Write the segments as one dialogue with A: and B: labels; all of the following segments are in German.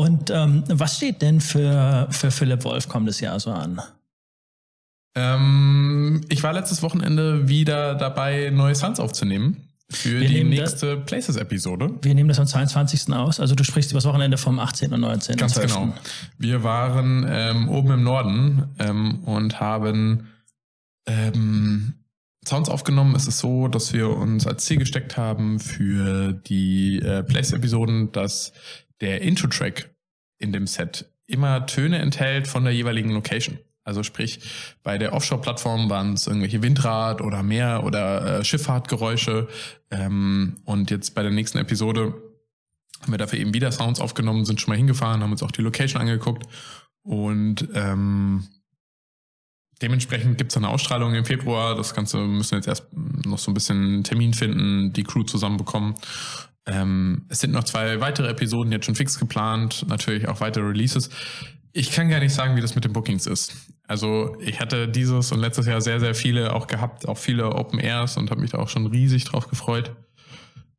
A: Und ähm, was steht denn für, für Philipp Wolf kommendes Jahr so an?
B: Ähm, ich war letztes Wochenende wieder dabei, neue Suns aufzunehmen. Für
A: Wir
B: die nächste Places-Episode.
A: Wir nehmen das am 22. aus. Also du sprichst über das Wochenende vom 18. und 19.
B: Ganz
A: 12..
B: genau. Wir waren ähm, oben im Norden ähm, und haben ähm, Sounds aufgenommen. Es ist so, dass wir uns als Ziel gesteckt haben für die äh, Place-Episoden, dass der Intro-Track in dem Set immer Töne enthält von der jeweiligen Location. Also sprich, bei der Offshore-Plattform waren es irgendwelche Windrad oder Meer oder äh, Schifffahrtgeräusche. Ähm, und jetzt bei der nächsten Episode haben wir dafür eben wieder Sounds aufgenommen, sind schon mal hingefahren, haben uns auch die Location angeguckt und ähm, dementsprechend gibt's dann eine Ausstrahlung im Februar. Das Ganze müssen wir jetzt erst noch so ein bisschen Termin finden, die Crew zusammenbekommen. Ähm, es sind noch zwei weitere Episoden jetzt schon fix geplant, natürlich auch weitere Releases. Ich kann gar nicht sagen, wie das mit den Bookings ist. Also ich hatte dieses und letztes Jahr sehr, sehr viele auch gehabt, auch viele Open Airs und habe mich da auch schon riesig drauf gefreut.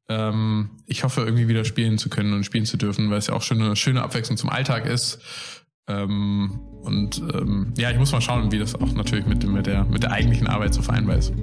B: Ähm, ich hoffe, irgendwie wieder spielen zu können und spielen zu dürfen, weil es ja auch schon eine schöne Abwechslung zum Alltag ist. Ähm, und ähm, ja, ich muss mal schauen, wie das auch natürlich mit, mit, der, mit der eigentlichen Arbeit so vereinbar ist.